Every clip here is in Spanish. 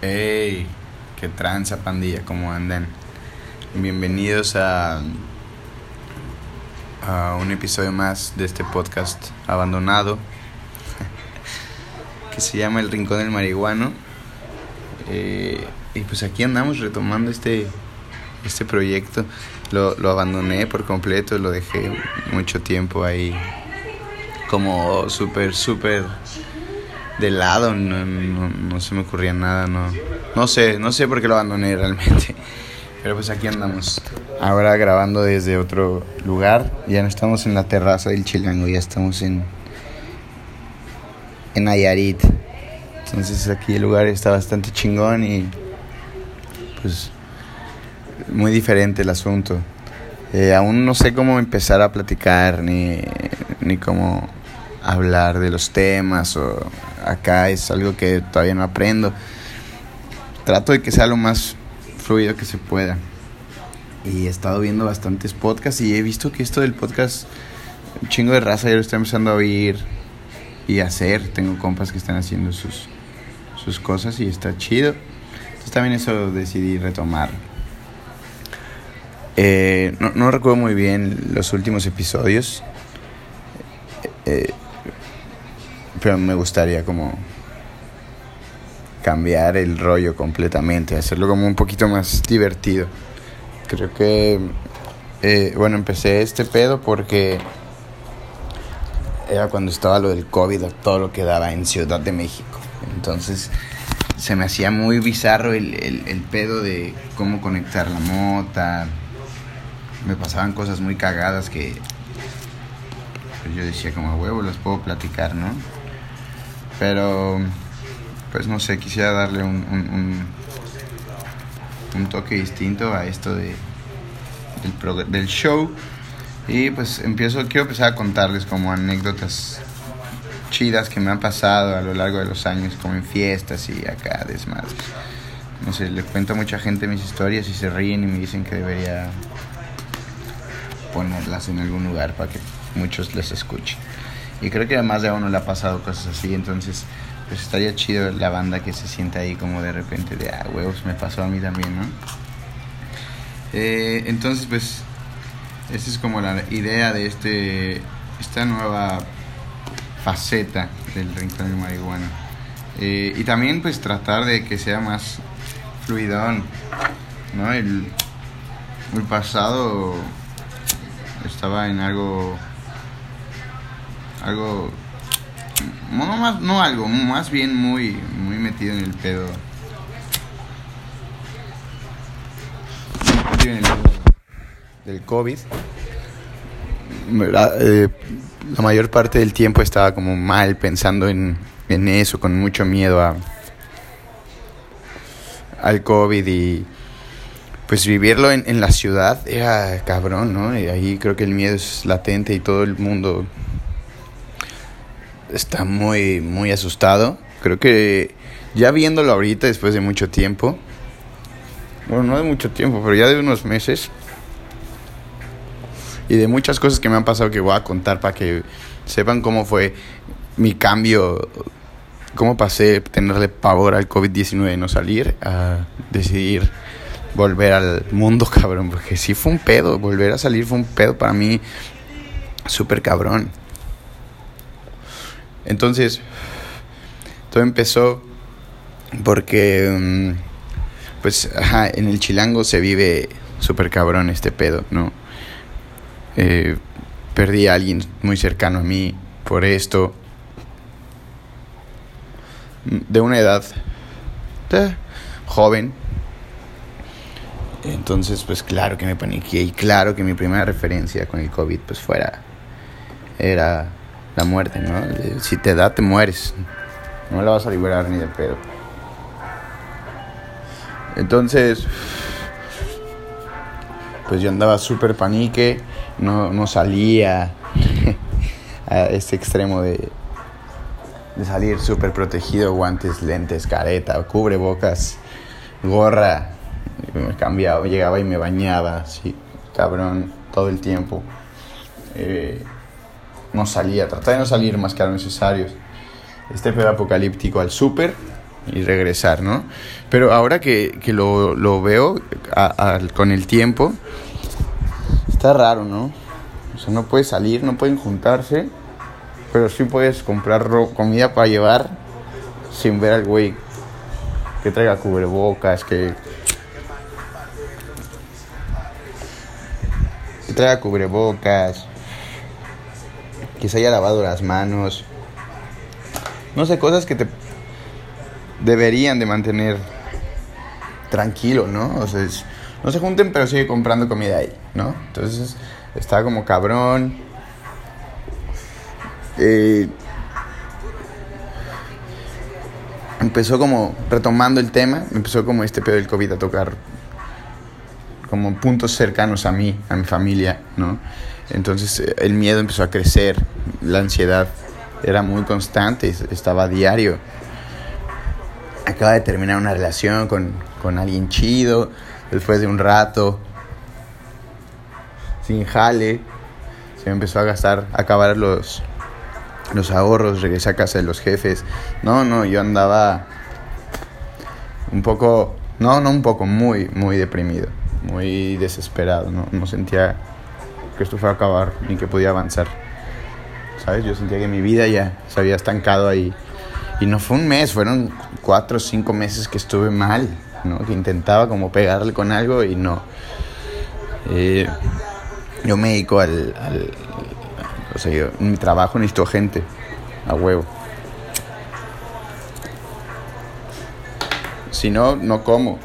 Hey, qué tranza pandilla, ¿cómo andan? Bienvenidos a, a un episodio más de este podcast abandonado que se llama El Rincón del Marihuano. Eh, y pues aquí andamos retomando este, este proyecto. Lo, lo abandoné por completo, lo dejé mucho tiempo ahí como súper, súper de lado, no, no, se me ocurría nada, no, no sé, no sé por qué lo abandoné realmente. Pero pues aquí andamos. Ahora grabando desde otro lugar. Ya no estamos en la terraza del Chilango, ya estamos en en Nayarit. Entonces aquí el lugar está bastante chingón y pues muy diferente el asunto. Eh, aún no sé cómo empezar a platicar ni, ni cómo hablar de los temas o acá es algo que todavía no aprendo. Trato de que sea lo más fluido que se pueda. Y he estado viendo bastantes podcasts y he visto que esto del podcast, un chingo de raza ya lo está empezando a oír y hacer. Tengo compas que están haciendo sus, sus cosas y está chido. Entonces también eso decidí retomar. Eh, no, no, recuerdo muy bien los últimos episodios. Eh, pero me gustaría como cambiar el rollo completamente, hacerlo como un poquito más divertido. Creo que, eh, bueno, empecé este pedo porque era cuando estaba lo del COVID, todo lo que daba en Ciudad de México. Entonces se me hacía muy bizarro el, el, el pedo de cómo conectar la mota. Me pasaban cosas muy cagadas que yo decía como huevo, las puedo platicar, ¿no? Pero, pues no sé, quisiera darle un, un, toque distinto a esto de, del, del show. Y pues empiezo, quiero empezar a contarles como anécdotas chidas que me han pasado a lo largo de los años, como en fiestas y acá desmadre. No sé, le cuento a mucha gente mis historias y se ríen y me dicen que debería ponerlas en algún lugar para que muchos les escuchen. Y creo que además de a uno le ha pasado cosas así, entonces pues estaría chido la banda que se sienta ahí como de repente de, ah, huevos, me pasó a mí también, ¿no? Eh, entonces pues esa es como la idea de este esta nueva faceta del rincón de marihuana. Eh, y también pues tratar de que sea más fluidón, ¿no? El, el pasado estaba en algo algo no más no algo más bien muy muy metido en el pedo. Del covid. Eh, la mayor parte del tiempo estaba como mal pensando en, en eso con mucho miedo a al covid y pues vivirlo en, en la ciudad era cabrón, ¿no? Y ahí creo que el miedo es latente y todo el mundo está muy, muy asustado. Creo que ya viéndolo ahorita, después de mucho tiempo, bueno, no de mucho tiempo, pero ya de unos meses, y de muchas cosas que me han pasado que voy a contar para que sepan cómo fue mi cambio, cómo pasé tenerle pavor al COVID-19 y no salir, a decidir volver al mundo, cabrón, porque sí fue un pedo, volver a salir fue un pedo para mí súper cabrón. Entonces, todo empezó porque, pues, ajá, en el chilango se vive súper cabrón este pedo, ¿no? Eh, perdí a alguien muy cercano a mí por esto, de una edad eh, joven. Entonces, pues claro que me paniqué y claro que mi primera referencia con el COVID, pues fuera, era la muerte, ¿no? Si te da, te mueres. No la vas a liberar ni de pedo. Entonces, pues yo andaba súper panique, no, no salía a este extremo de, de salir súper protegido, guantes, lentes, careta, cubrebocas, gorra. Me cambiaba, llegaba y me bañaba, así, cabrón, todo el tiempo. Eh, no salía, trataba de no salir más que a lo necesario. Este pedo apocalíptico al súper, y regresar, ¿no? Pero ahora que, que lo, lo veo con el tiempo, está raro, ¿no? O sea, no puedes salir, no pueden juntarse, pero sí puedes comprar comida para llevar sin ver al güey que traiga cubrebocas, que traiga cubrebocas, que se haya lavado las manos. No sé, cosas que te deberían de mantener tranquilo, ¿no? O sea, no se junten, pero sigue comprando comida ahí, ¿no? Entonces, está como cabrón. Eh, empezó como, retomando el tema, empezó como este pedo del COVID a tocar como puntos cercanos a mí, a mi familia, ¿no? Entonces eh, el miedo empezó a crecer, la ansiedad era muy constante, estaba a diario. Acaba de terminar una relación con, con alguien chido, después de un rato, sin jale, se empezó a gastar, a acabar los, los ahorros, regresé a casa de los jefes. No, no, yo andaba un poco, no, no un poco, muy, muy deprimido, muy desesperado, no, no sentía que esto fuera a acabar ni que podía avanzar. ¿Sabes? Yo sentía que mi vida ya se había estancado ahí. Y no fue un mes, fueron cuatro o cinco meses que estuve mal, ¿no? Que intentaba como pegarle con algo y no. Eh, yo me dedico al, al, o sea, yo, mi trabajo necesito gente, a huevo. Si no, no como.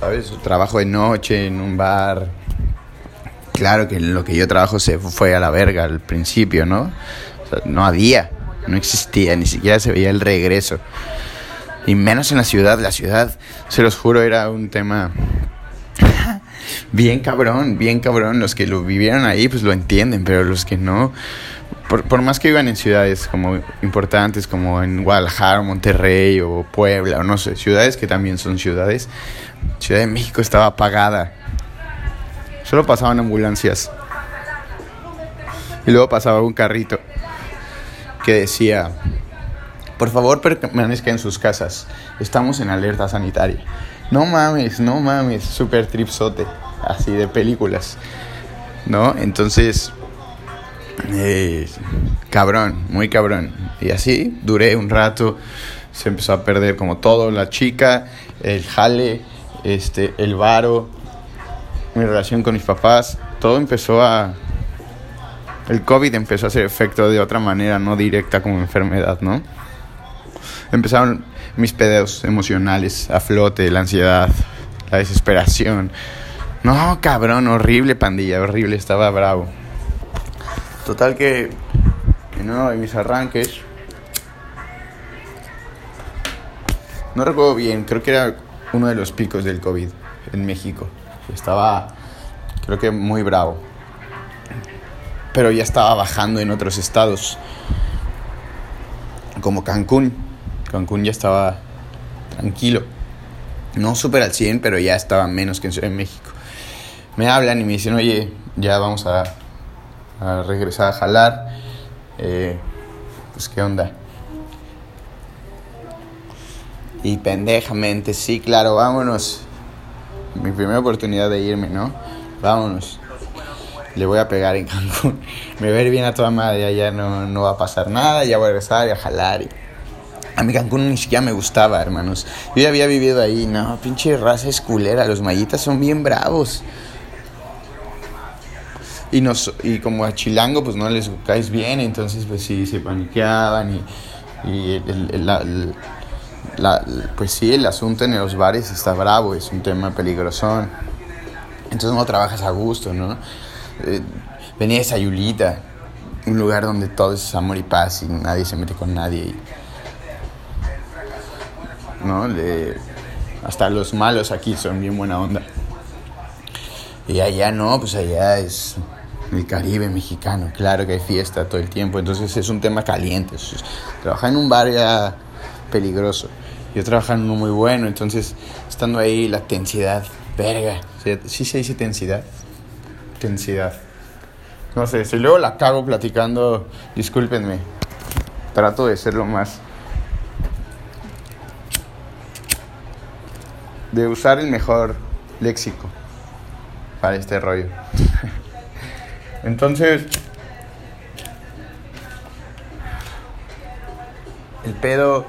¿Sabes? Trabajo de noche en un bar. Claro que lo que yo trabajo se fue a la verga al principio, ¿no? No había, no existía, ni siquiera se veía el regreso. Y menos en la ciudad. La ciudad, se los juro, era un tema bien cabrón, bien cabrón. Los que lo vivieron ahí, pues lo entienden, pero los que no, por, por, más que vivan en ciudades como importantes, como en Guadalajara, Monterrey o Puebla, o no sé, ciudades que también son ciudades, Ciudad de México estaba apagada. Solo pasaban ambulancias. Y luego pasaba un carrito que decía, por favor permanezcan en sus casas, estamos en alerta sanitaria. No mames, no mames, super tripsote, así de películas, ¿no? Entonces, eh, cabrón, muy cabrón. Y así duré un rato, se empezó a perder como todo, la chica, el jale, este, el varo, mi relación con mis papás, todo empezó a... El COVID empezó a hacer efecto de otra manera, no directa como enfermedad, ¿no? Empezaron mis pedos emocionales a flote, la ansiedad, la desesperación. No, cabrón, horrible pandilla, horrible, estaba bravo. Total que en uno de mis arranques, no recuerdo bien, creo que era uno de los picos del COVID en México. Estaba, creo que muy bravo. Pero ya estaba bajando en otros estados, como Cancún. Cancún ya estaba tranquilo. No súper al 100, pero ya estaba menos que en México. Me hablan y me dicen, oye, ya vamos a, a regresar a jalar. Eh, pues, ¿qué onda? Y pendejamente, sí, claro, vámonos. Mi primera oportunidad de irme, ¿no? Vámonos. Le voy a pegar en Cancún. Me va a bien a toda madre, allá no, no va a pasar nada, ya voy a regresar y a jalar. A mí Cancún ni siquiera me gustaba, hermanos. Yo ya había vivido ahí. No, pinche raza esculera. Los mayitas son bien bravos. Y, nos, y como a Chilango, pues no les caes bien. Entonces, pues sí, se paniqueaban. Y, y el, la, pues sí, el asunto en los bares está bravo. Es un tema peligroso. Entonces no trabajas a gusto, ¿no? Eh, venía de Sayulita. Un lugar donde todo es amor y paz y nadie se mete con nadie. ¿no? Hasta los malos aquí son bien buena onda. Y allá no, pues allá es el Caribe mexicano, claro que hay fiesta todo el tiempo, entonces es un tema caliente. Trabajar en un bar ya peligroso. Yo trabajo en uno muy bueno, entonces estando ahí la tensidad, verga. ¿Sí se dice tensidad? Tensidad. No sé, si luego la cago platicando, discúlpenme. Trato de ser lo más de usar el mejor léxico para este rollo. Entonces, el pedo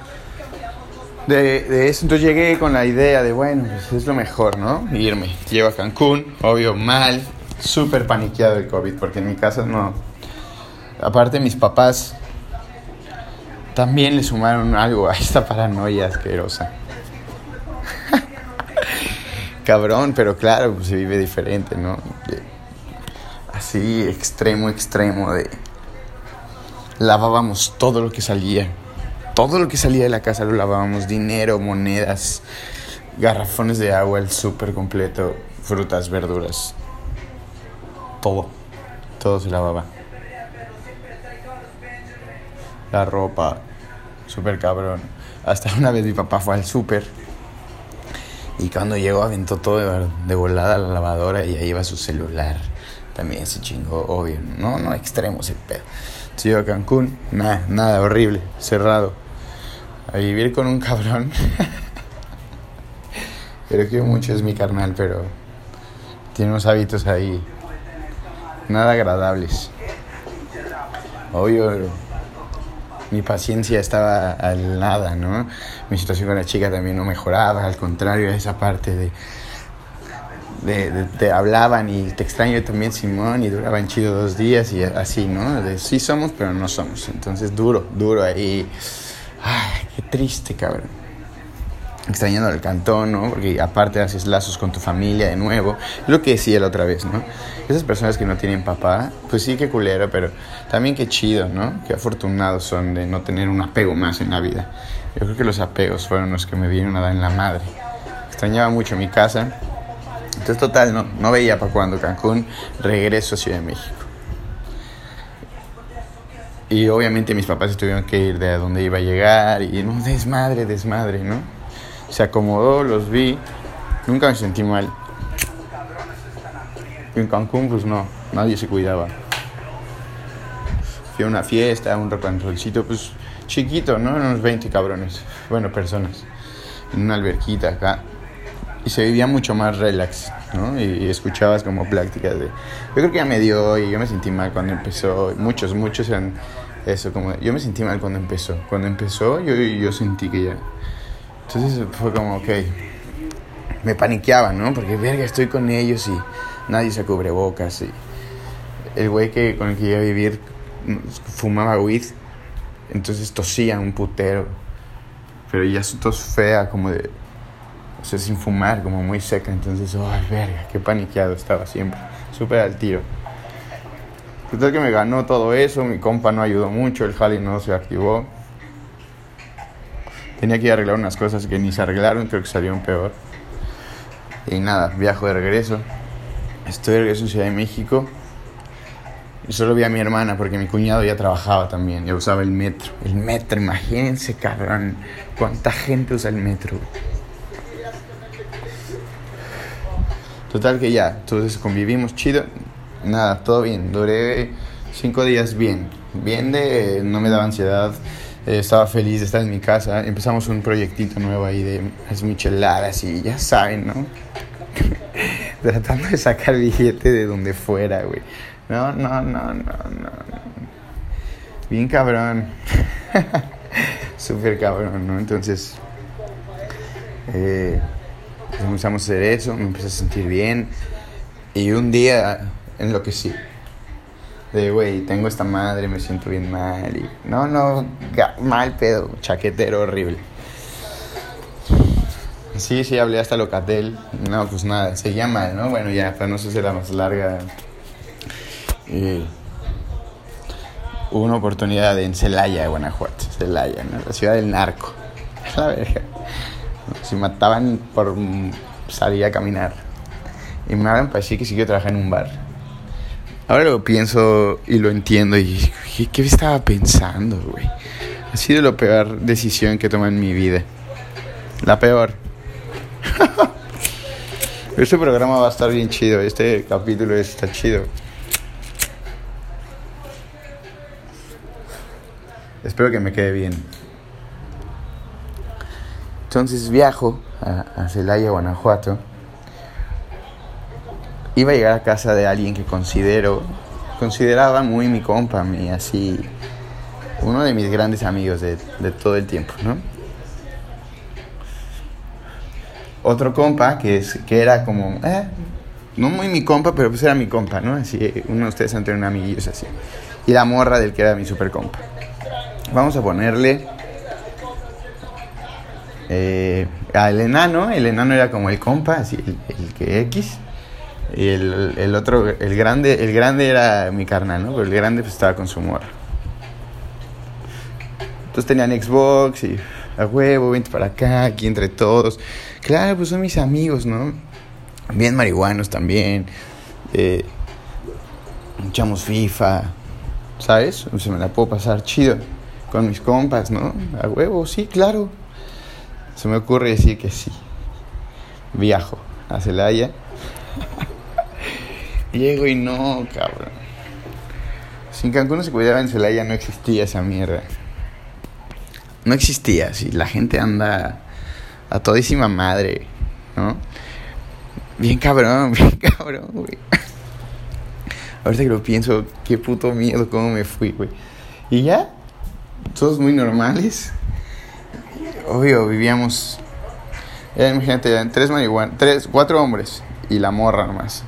de, eso, entonces llegué con la idea de, bueno, pues es lo mejor, ¿no? Irme. Llego a Cancún, obvio, mal, súper paniqueado el COVID, porque en mi casa no. Aparte, mis papás también le sumaron algo a esta paranoia asquerosa. Cabrón, pero claro, pues se vive diferente, ¿no? Así, extremo, extremo de... Lavábamos todo lo que salía. Todo lo que salía de la casa lo lavábamos. Dinero, monedas, garrafones de agua, el súper completo, frutas, verduras. Todo. Todo se lavaba. La ropa. Súper cabrón. Hasta una vez mi papá fue al súper. Y cuando llegó aventó todo de, volada a la lavadora y ahí iba su celular. También se chingó, obvio. No, no, extremo ese pedo. Entonces yo a Cancún, nada, nada, horrible, cerrado. A vivir con un cabrón. pero que mucho, es mi carnal, pero tiene unos hábitos ahí nada agradables. Obvio, mi paciencia estaba al nada, ¿no? Mi situación con la chica también no mejoraba, al contrario, esa parte de, de, te hablaban y te extraño también Simón y duraban chido dos días y así, ¿no? Sí somos, pero no somos. Entonces duro, duro ahí. Ay, triste, cabrón extrañando el cantón, ¿no? Porque aparte haces lazos con tu familia de nuevo. Lo que decía la otra vez, ¿no? Esas personas que no tienen papá, pues sí que culero, pero también qué chido, ¿no? Qué afortunados son de no tener un apego más en la vida. Yo creo que los apegos fueron los que me vinieron a dar en la madre. Extrañaba mucho mi casa. Entonces, total, no, no veía para cuando Cancún regreso a Ciudad de México. Y obviamente mis papás tuvieron que ir de donde iba a llegar y no, desmadre, desmadre, ¿no? se acomodó, los vi, nunca me sentí mal. en Cancún, pues no, nadie se cuidaba. Fui a una fiesta, un rock pues chiquito, ¿no? Unos 20 cabrones, bueno, personas, en una alberquita acá. Y se vivía mucho más relax, ¿no? Y, escuchabas como pláticas de... Yo creo que ya me dio y yo me sentí mal cuando empezó. Muchos, muchos eran eso, como... Yo me sentí mal cuando empezó. Cuando empezó yo, yo sentí que ya entonces fue como, ok, me paniqueaba, ¿no? Porque, verga, estoy con ellos y nadie se cubre bocas. Y el güey que, con el que iba a vivir fumaba weed, entonces tosía un putero. Pero ya su tos fea, como de, o sea, sin fumar, como muy seca. Entonces, ay, verga, qué paniqueado estaba siempre, súper al tiro. Total que me ganó todo eso, mi compa no ayudó mucho, el jali no se activó. Tenía que ir a arreglar unas cosas que ni se arreglaron, creo que salieron peor. Y nada, viajo de regreso. Estoy de regreso en Ciudad de México. Y solo vi a mi hermana porque mi cuñado ya trabajaba también. Ya usaba el metro. El metro, imagínense, cabrón. ¿Cuánta gente usa el metro? Total que ya, entonces convivimos chido. Nada, todo bien. Duré cinco días bien. Bien de no me daba ansiedad eh, estaba feliz de estar en mi casa. Empezamos un proyectito nuevo ahí de las micheladas y ya saben, ¿no? Tratando de sacar billete de donde fuera, güey. No, no, no, no, no. Bien cabrón. Súper cabrón, ¿no? Entonces, eh, empezamos a hacer eso, me empecé a sentir bien. Y un día enloquecí de, güey, tengo esta madre, me siento bien mal. Y, no, no, mal pedo, chaquetero horrible. Sí, sí, hablé hasta Locatel. No, pues nada, seguía mal, ¿no? Bueno, ya, para no ser la más larga. Eh, hubo una oportunidad en Celaya, Guanajuato. Celaya, ¿no? La ciudad del narco. La verga. Si mataban por salir a caminar. Y me hablan para decir que siguió trabajando en un bar. Ahora lo pienso y lo entiendo y ¿qué, estaba pensando, güey? Ha sido la peor decisión que tomado en mi vida. La peor. este programa va a estar bien chido, este capítulo está chido. Espero que me quede bien. Entonces viajo a, Celaya, Guanajuato. Iba a llegar a casa de alguien que considero, consideraba muy mi compa, mi así, uno de mis grandes amigos de, de todo el tiempo, ¿no? Otro compa que, es, que era como, eh, no muy mi compa, pero pues era mi compa, ¿no? Así, uno de ustedes tenido un amiguillo así. Y la morra del que era mi super compa. Vamos a ponerle eh, al enano, el enano era como el compa, así, el, que X. Y el, el, otro, el grande, el grande era mi carnal, ¿no? Pero el grande pues estaba con su morra. Entonces tenían Xbox y a huevo, vente para acá, aquí entre todos. Claro, pues son mis amigos, ¿no? Bien marihuanos también. Eh, echamos FIFA, ¿sabes? Se me la puedo pasar chido con mis compas, ¿no? A huevo, sí, claro. Se me ocurre decir que sí. Viajo a Celaya. Llego y no, cabrón. Sin Cancún no se cuidaba en Celaya no existía esa mierda. No existía, sí. La gente anda a todísima madre, ¿no? Bien cabrón, bien cabrón, güey. Ahorita que lo pienso, qué puto miedo, cómo me fui, güey. Y ya, todos muy normales obvio, vivíamos. imagínate, eran tres marihuanas, tres, cuatro hombres y la morra nomás.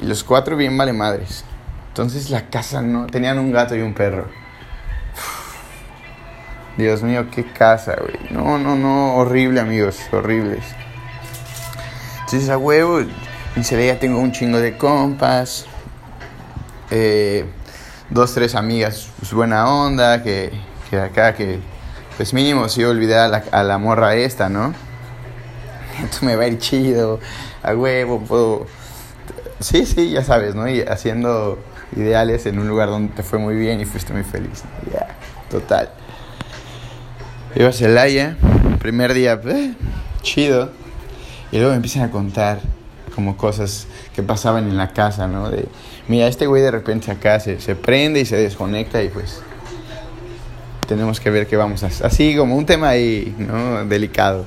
Y los cuatro bien vale madres. Entonces la casa no. Tenían un gato y un perro. Dios mío, qué casa, güey. No, no, no. Horrible, amigos. Horribles. Entonces, a huevo. En ya tengo un chingo de compas. Eh, dos, tres amigas, pues, buena onda. Que, que acá, que pues mínimo si olvidé a la, a la morra esta, ¿no? Esto me va a ir chido, a huevo, puedo... Sí, sí, ya sabes, ¿no? Y haciendo ideales en un lugar donde te fue muy bien y fuiste muy feliz. Ya, total. Iba a Celaya, primer día, eh, chido. Y luego me empiezan a contar como cosas que pasaban en la casa, ¿no? De, mira, este güey de repente acá se, se prende y se desconecta y pues tenemos que ver qué vamos a hacer. Así como un tema ahí, ¿no? Delicado.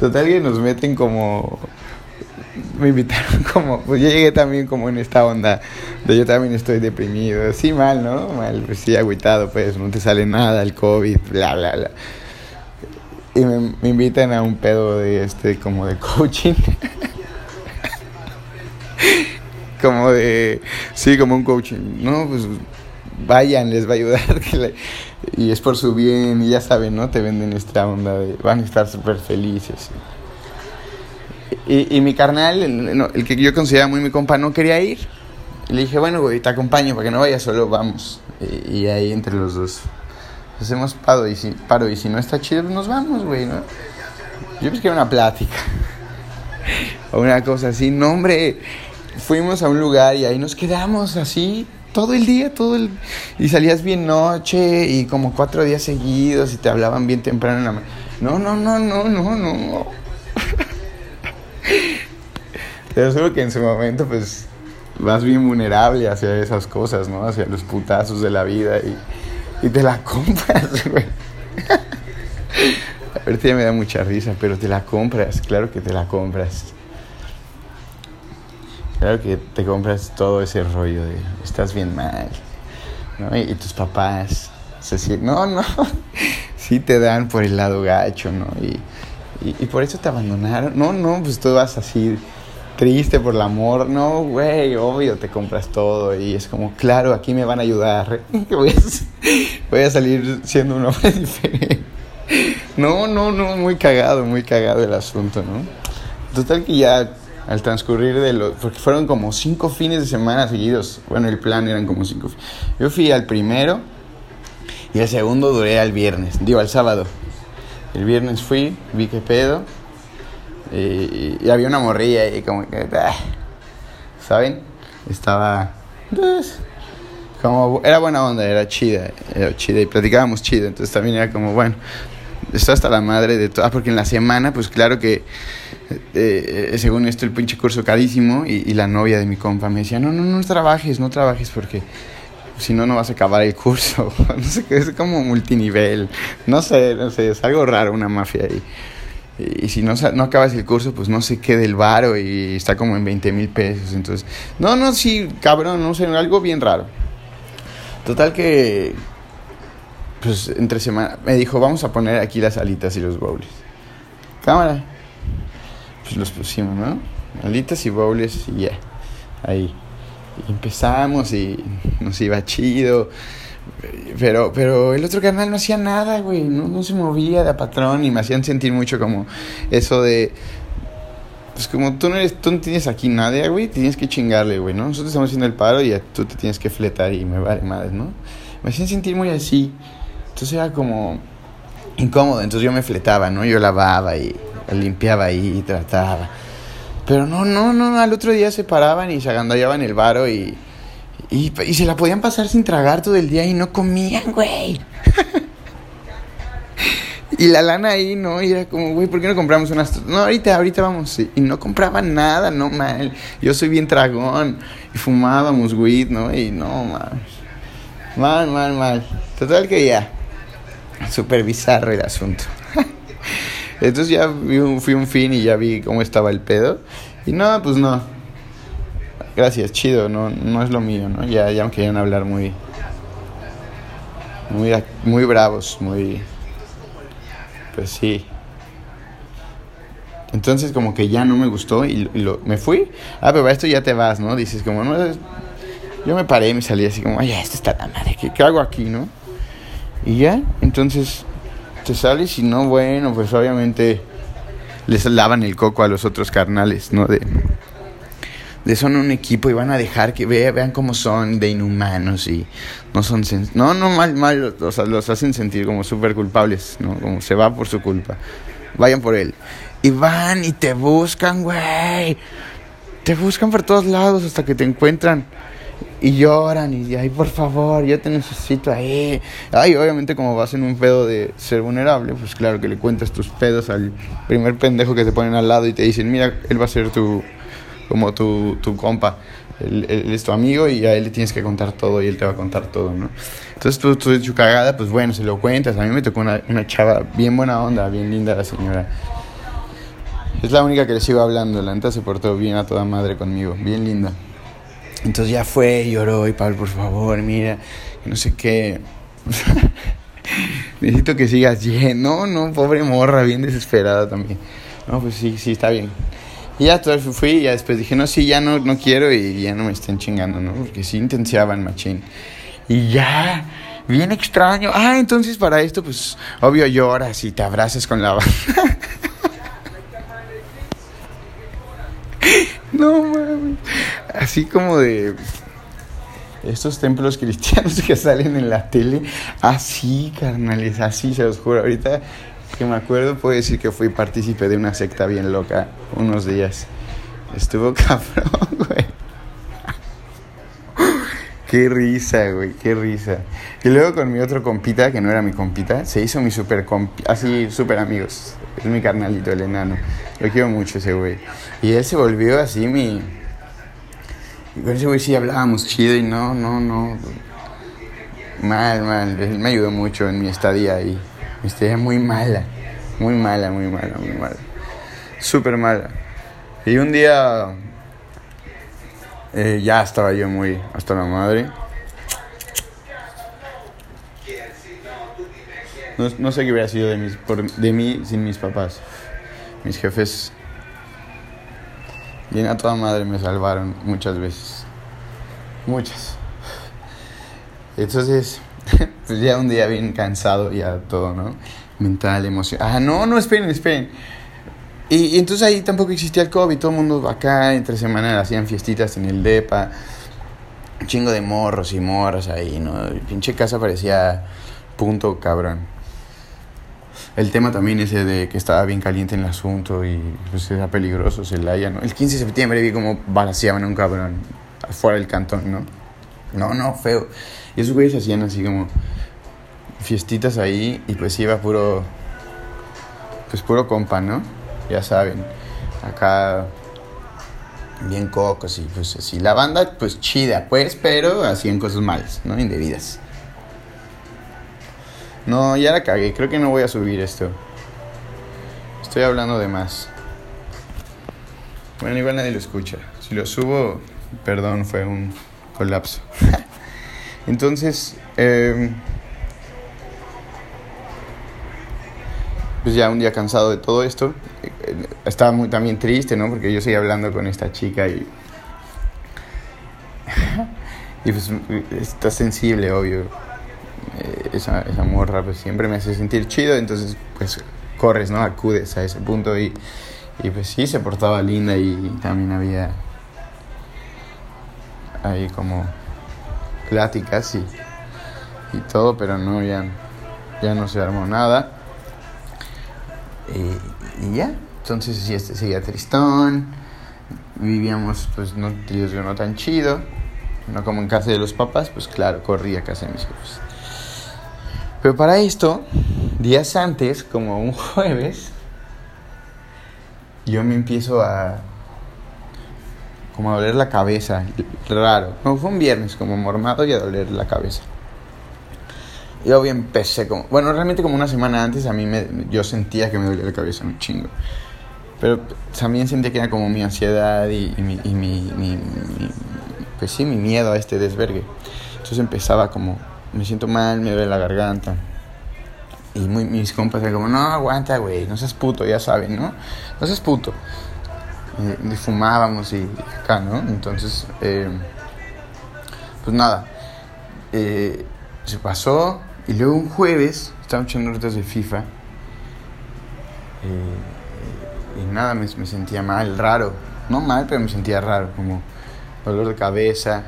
Total que nos meten como... Me invitaron como... Pues yo llegué también como en esta onda de yo también estoy deprimido. Sí, mal, ¿no? Mal, pues sí, agüitado, pues no te sale nada, el COVID, bla, bla, bla. Y me, me invitan a un pedo de este, como de coaching. como de... Sí, como un coaching. No, pues vayan, les va a ayudar. y es por su bien, y ya saben, ¿no? Te venden esta onda de van a estar súper felices. Y, y, mi carnal, el, que yo consideraba muy mi compa, no quería ir. Y le dije, bueno, güey, te acompaño para que no vayas solo, vamos. Y, ahí entre los dos hacemos paro y, si, paro y si no está chido, pues nos vamos, güey, ¿no? Yo pensé que era una plática. o una cosa así. No, hombre, fuimos a un lugar y ahí nos quedamos así todo el día, todo el... Y salías bien noche y como cuatro días seguidos y te hablaban bien temprano en la No, no, no, no, no, no. Te aseguro que en su momento pues vas bien vulnerable hacia esas cosas, ¿no? Hacia los putazos de la vida y, y te la compras, güey. Ahorita ya me da mucha risa, pero te la compras, claro que te la compras. Claro que te compras todo ese rollo de estás bien mal, ¿no? Y, tus papás se no, no, sí te dan por el lado gacho, ¿no? Y, y, por eso te abandonaron. No, no, pues tú vas así triste por el amor. No, güey, obvio, te compras todo. Y es como, claro, aquí me van a ayudar. voy, a, voy a salir siendo un hombre diferente. No, no, no, muy cagado, muy cagado el asunto, ¿no? Total que ya al transcurrir de los... Porque fueron como cinco fines de semana seguidos. Bueno, el plan eran como cinco. Yo fui al primero y el segundo duré al viernes, digo al sábado. El viernes fui, vi qué pedo. Y, había una morrilla y como que... Ah, ¿Saben? Estaba... Pues, como, era buena onda, era chida, era chida y platicábamos chido, entonces también era como, bueno, está hasta la madre de todo. Ah, porque en la semana, pues claro que, eh, eh, según esto, el pinche curso carísimo. Y, la novia de mi compa me decía: No, no, no trabajes, no trabajes, porque Si no, no vas a acabar el curso. no sé, es como multinivel. No sé, no sé, es algo raro una mafia ahí. Y, si no, no acabas el curso, pues no sé qué del varo y está como en 20 mil pesos. Entonces, no, no, sí, cabrón, no sé, algo bien raro. Total que, pues entre semana, me dijo, vamos a poner aquí las alitas y los bowls. Cámara. Pues los pusimos, ¿no? Alitas y bowls y ya. Ahí. Y empezamos y nos iba chido. Pero, pero el otro canal no hacía nada, güey. No, no se movía de patrón y me hacían sentir mucho como eso de. Pues como tú no eres, tú no tienes aquí nadie, güey, tienes que chingarle, güey, ¿no? Nosotros estamos haciendo el paro y tú te tienes que fletar y me vale madre, ¿no? Me hacían sentir muy así. Entonces era como incómodo. Entonces yo me fletaba, ¿no? Yo lavaba y limpiaba ahí y trataba. Pero no, no, no, al otro día se paraban y se agandallaban el varo y, y, y se la podían pasar sin tragar todo el día y no comían, güey. y la lana ahí, ¿no? Y era como, güey, ¿por qué no compramos unas... No, ahorita, ahorita vamos. Y no compraban nada, no mal. Yo soy bien tragón. Y fumábamos weed, ¿no? Y no, mal. Mal, mal, mal. Total que ya súper bizarro el asunto. Entonces ya fui un fin y ya vi cómo estaba el pedo. Y no, pues no. Gracias, chido, no, no es lo mío, ¿no? Ya, ya me querían hablar muy, muy, muy bravos, muy, pues sí. Entonces como que ya no me gustó y, lo, me fui. Ah, pero esto ya te vas, ¿no? Dices como, no, yo me paré y me salí así como, ay, esto está la madre, ¿qué, ¿qué hago aquí, no? Y ya, entonces te sales y no, bueno, pues obviamente les lavan el coco a los otros carnales, ¿no? De, de son un equipo y van a dejar que vean, vean cómo son de inhumanos y no son... No, no, mal, mal, o sea, los hacen sentir como súper culpables, ¿no? Como se va por su culpa. Vayan por él. Y van y te buscan, güey. Te buscan por todos lados hasta que te encuentran y lloran y ay por favor yo te necesito ahí ay obviamente como vas en un pedo de ser vulnerable pues claro que le cuentas tus pedos al primer pendejo que te ponen al lado y te dicen mira él va a ser tu como tu, tu compa él, es tu amigo y a él le tienes que contar todo y él te va a contar todo no entonces tú, tú tu cagada pues bueno se lo cuentas. A mí me tocó una, una chava bien buena onda bien linda la señora. Es la única que le sigo hablando la neta se portó bien a toda madre conmigo bien linda entonces ya fue, lloró y Pablo, por favor, mira, no sé qué. Necesito que sigas lleno. No, no, pobre morra, bien desesperada también. No, pues sí, sí, está bien. Y ya todo fui y ya después dije, no, sí, ya no, no quiero y ya no me estén chingando, ¿no? Porque sí intensiaban machín. Y ya, bien extraño. Ah, entonces para esto, pues, obvio lloras y te abrazas con la banda. no mames así como de estos templos cristianos que salen en la tele. Así, carnales, así, se los juro. Ahorita que me acuerdo, puedo decir que fui partícipe de una secta bien loca unos días. Estuvo cabrón, güey. Qué risa, güey, qué risa. Y luego con mi otro compita, que no era mi compita, se hizo mi super compi, así, super amigos. Es mi carnalito, el enano. Lo quiero mucho ese güey. Y él se volvió así mi y con ese güey sí hablábamos chido y no, no, no. Mal, mal. Él me ayudó mucho en mi estadía ahí. Estadía muy mala. Muy mala, muy mala, muy mala. Súper mala. Y un día eh, ya estaba yo muy hasta la madre. No, no, sé qué hubiera sido de, mis, por, de mí sin mis papás. Mis jefes Bien a toda madre me salvaron muchas veces. Muchas. Entonces, pues ya un día bien cansado, ya todo, ¿no? Mental, emoción. Ah, no, no, esperen, esperen. Y, entonces ahí tampoco existía el COVID, todo el mundo acá, entre semanas hacían fiestitas en el DEPA, un chingo de morros y morras ahí, ¿no? El pinche casa parecía punto cabrón el tema también ese de que estaba bien caliente en el asunto y pues era peligroso haya ¿no? El 15 de septiembre vi como balaseaban a un cabrón afuera del cantón, ¿no? No, no, feo. Y esos güeyes hacían así como fiestitas ahí y pues iba puro, pues puro compa, ¿no? Ya saben, acá bien cocos y pues así. La banda, pues chida, pues, pero hacían cosas malas, ¿no? Indebidas. No, ya la cagué, creo que no voy a subir esto. Estoy hablando de más. Bueno, igual nadie lo escucha. Si lo subo, perdón, fue un colapso. Entonces, eh, pues ya un día cansado de todo esto, eh, estaba muy también triste, ¿no? Porque yo seguía hablando con esta chica y... y pues está sensible, obvio. Eh, esa, esa morra pues siempre me hace sentir chido, entonces pues corres, ¿no? Acudes a ese punto y, y pues sí, se portaba linda y también había ahí como pláticas y, y todo, pero no, ya, ya no se armó nada. Y, y ya, entonces sí, este seguía tristón, vivíamos pues no, yo no tan chido, no como en casa de los papás, pues claro, corría a casa de mis jefes. Pero para esto, días antes, como un jueves, yo me empiezo a como a doler la cabeza, raro. No, fue un viernes como mormado y a doler la cabeza. Yo bien empecé como, bueno, realmente como una semana antes a mí me, yo sentía que me dolía la cabeza un chingo. Pero también sentía que era como mi ansiedad y, y, mi, y mi, mi, mi, pues sí, mi miedo a este desvergue. Entonces empezaba como, me siento mal, me duele la garganta. Y mis compas eran como, no, aguanta, güey, no seas puto, ya saben, ¿no? No seas puto. Y, fumábamos y acá, ¿no? Entonces, eh, pues nada, eh, se pasó, y luego un jueves, estábamos echando retas de FIFA. Eh, y nada, me, me, sentía mal, raro. No mal, pero me sentía raro, como dolor de cabeza,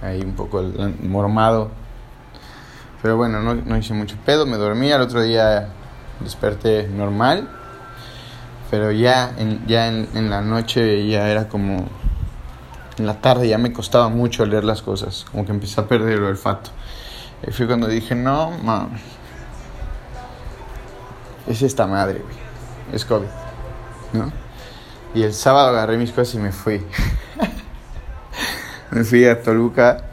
ahí un poco mormado. Pero bueno, no, no hice mucho pedo, me dormí, al otro día desperté normal. Pero ya, en, ya en, la noche ya era como... En la tarde ya me costaba mucho leer las cosas, como que empecé a perder el olfato. Y fue cuando dije, no. Es esta madre, güey. Es COVID. ¿No? Y el sábado agarré mis cosas y me fui. me fui a Toluca.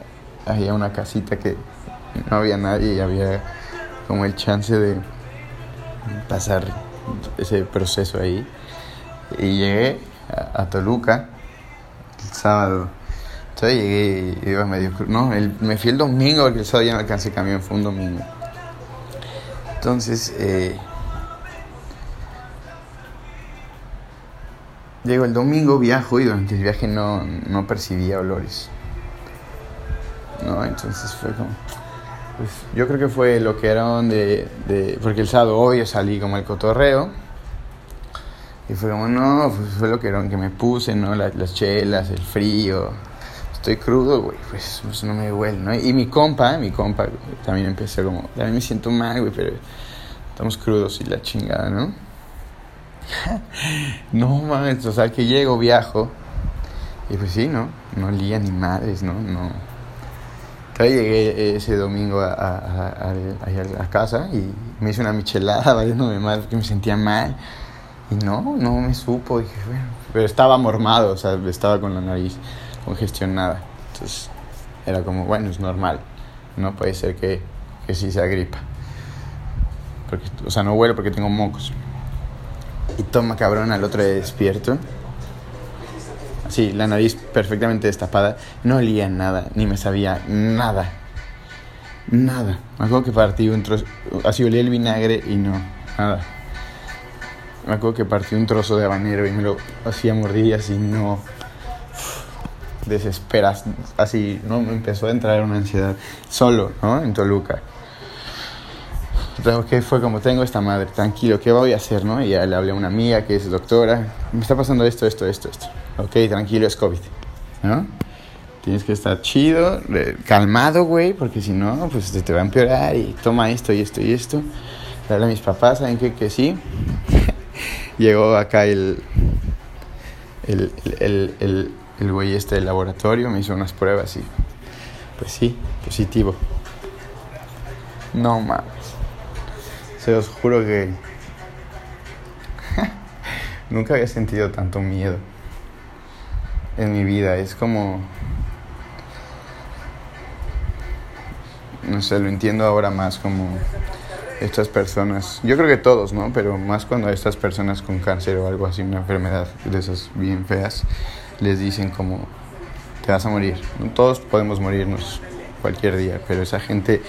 Había una casita que no había nadie y había como el chance de pasar ese proceso ahí. Y llegué a, Toluca el sábado. Entonces llegué y iba medio... No, el, me fui el domingo porque el sábado ya no alcancé camión, fue un domingo. Entonces, eh, llego el domingo, viajo y durante el viaje no, no percibía olores. No, entonces fue como... Pues, yo creo que fue lo que era de, de... Porque el sábado obvio salí como el cotorreo. Y fue como, no, pues fue lo que era que me puse, ¿no? Las, las chelas, el frío estoy crudo, güey, pues, pues, no me huele, ¿no? Y mi compa, mi compa, también empecé como, también me siento mal, güey, pero estamos crudos y la chingada, ¿no? no mames, o sea, que llego, viajo, y pues sí, ¿no? No lía ni madres, ¿no? No. Entonces llegué ese domingo a, a, a casa y me hice una michelada valiéndome mal porque me sentía mal. Y no, no me supo, dije, bueno, pero estaba mormado, o sea, estaba con la nariz congestionada. Entonces era como, bueno, es normal. No puede ser que, que sí sea gripa. Porque, o sea, no huelo porque tengo mocos. Y toma cabrón, al otro día despierto. Así, la nariz perfectamente destapada. No olía nada, ni me sabía nada. Nada. Me acuerdo que partí un trozo. Así olía el vinagre y no, nada. Me acuerdo que partí un trozo de habanero y me lo hacía mordillas y no desesperas, así, ¿no? Me empezó a entrar una ansiedad solo, ¿no? En Toluca. Entonces, que fue como, tengo esta madre, tranquilo, ¿qué voy a hacer, no? Y ya le hablé a una amiga que es doctora, me está pasando esto, esto, esto, esto. Ok, tranquilo, es COVID, ¿no? Tienes que estar chido, calmado, güey, porque si no, pues te va a empeorar y toma esto y esto y esto. Le hablé a mis papás, ¿saben qué? Que sí. Llegó acá el, el, el, el el güey este del laboratorio me hizo unas pruebas y pues sí, positivo. No mames. Se os juro que nunca había sentido tanto miedo. En mi vida. Es como... No sé, lo entiendo ahora más como estas personas, yo creo que todos, ¿no? Pero más cuando a estas personas con cáncer o algo así, una enfermedad de esas bien feas, les dicen como, te vas a morir. Todos podemos morirnos cualquier día, pero esa gente,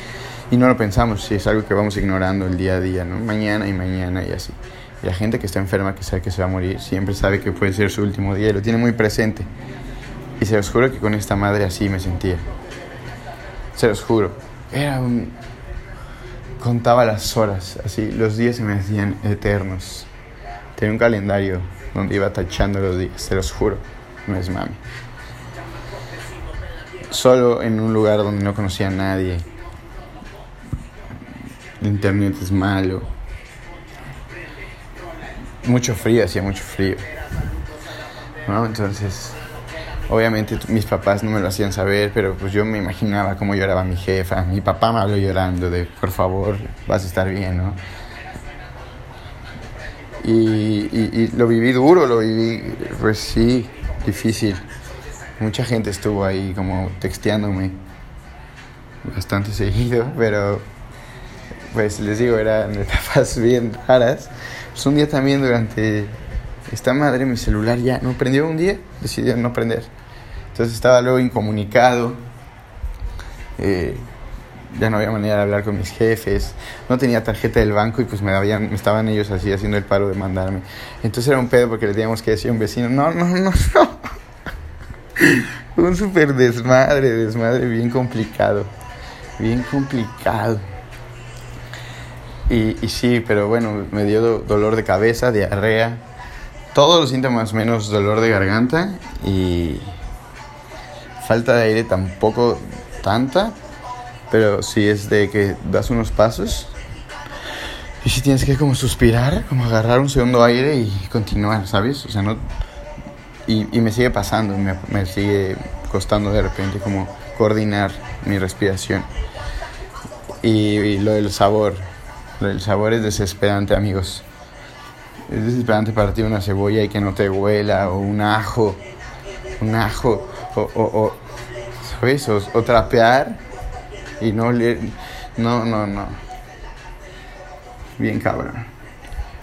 y no lo pensamos, si es algo que vamos ignorando el día a día, ¿no? Mañana y mañana y así. Y la gente que está enferma, que sabe que se va a morir, siempre sabe que puede ser su último día y lo tiene muy presente. Y se los juro que con esta madre así me sentía. Se los juro. Era un... Contaba las horas, así, los días se me hacían eternos. Tenía un calendario donde iba tachando los días, se los juro, no es mami. Solo en un lugar donde no conocía a nadie. Internet es malo. Mucho frío, hacía mucho frío. ¿No? Entonces, Obviamente mis papás no me lo hacían saber, pero pues yo me imaginaba cómo lloraba mi jefa. Mi papá me habló llorando de, por favor, vas a estar bien, ¿no? Y, y, lo viví duro, lo viví, pues sí, difícil. Mucha gente estuvo ahí como texteándome bastante seguido, pero pues les digo, eran etapas bien raras. Pues un día también durante esta madre mi celular ya no prendió un día, decidió no prender. Entonces estaba luego incomunicado, eh, ya no había manera de hablar con mis jefes, no tenía tarjeta del banco y pues me, habían, estaban ellos así haciendo el paro de mandarme. Entonces era un pedo porque le teníamos que decir a un vecino, no, no, no, no. un súper desmadre, desmadre bien complicado, bien complicado. Y, sí, pero bueno, me dio dolor de cabeza, diarrea, todos los síntomas menos dolor de garganta y falta de aire tampoco tanta, pero sí es de que das unos pasos y si tienes que como suspirar, como agarrar un segundo aire y continuar, ¿sabes? O sea, no... Y, me sigue pasando, me, me sigue costando de repente como coordinar mi respiración. Y, lo del sabor, del sabor es desesperante, amigos. Es desesperante partir una cebolla y que no te huela, o un ajo, un ajo o, o, ¿sabes? O, trapear y no le... No, no, no. Bien cabrón.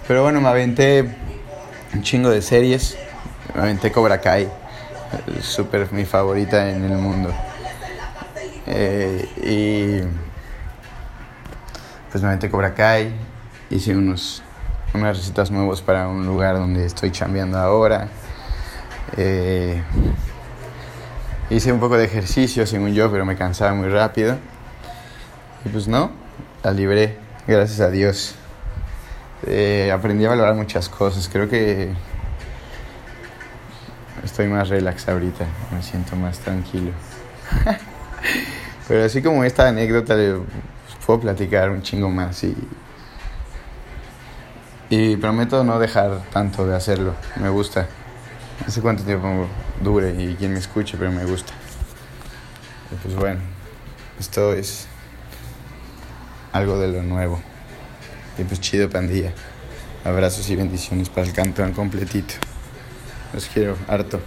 Pero bueno, me aventé un chingo de series. Me aventé Cobra Kai. Súper mi favorita en el mundo. Eh, y pues me aventé Cobra Kai. Hice unos, unas recetas nuevas para un lugar donde estoy chambeando ahora. Eh, Hice un poco de ejercicio, según yo, pero me cansaba muy rápido. Y pues no, la libré, gracias a Dios. Eh, aprendí a valorar muchas cosas. Creo que estoy más relax ahorita, me siento más tranquilo. pero así como esta anécdota, le puedo platicar un chingo más y, y prometo no dejar tanto de hacerlo. Me gusta. No sé cuánto tiempo dure y quien me escuche, pero me gusta. Pues bueno, esto es algo de lo nuevo. Y pues chido, pandilla. Abrazos y bendiciones para el cantón completito. Los quiero harto.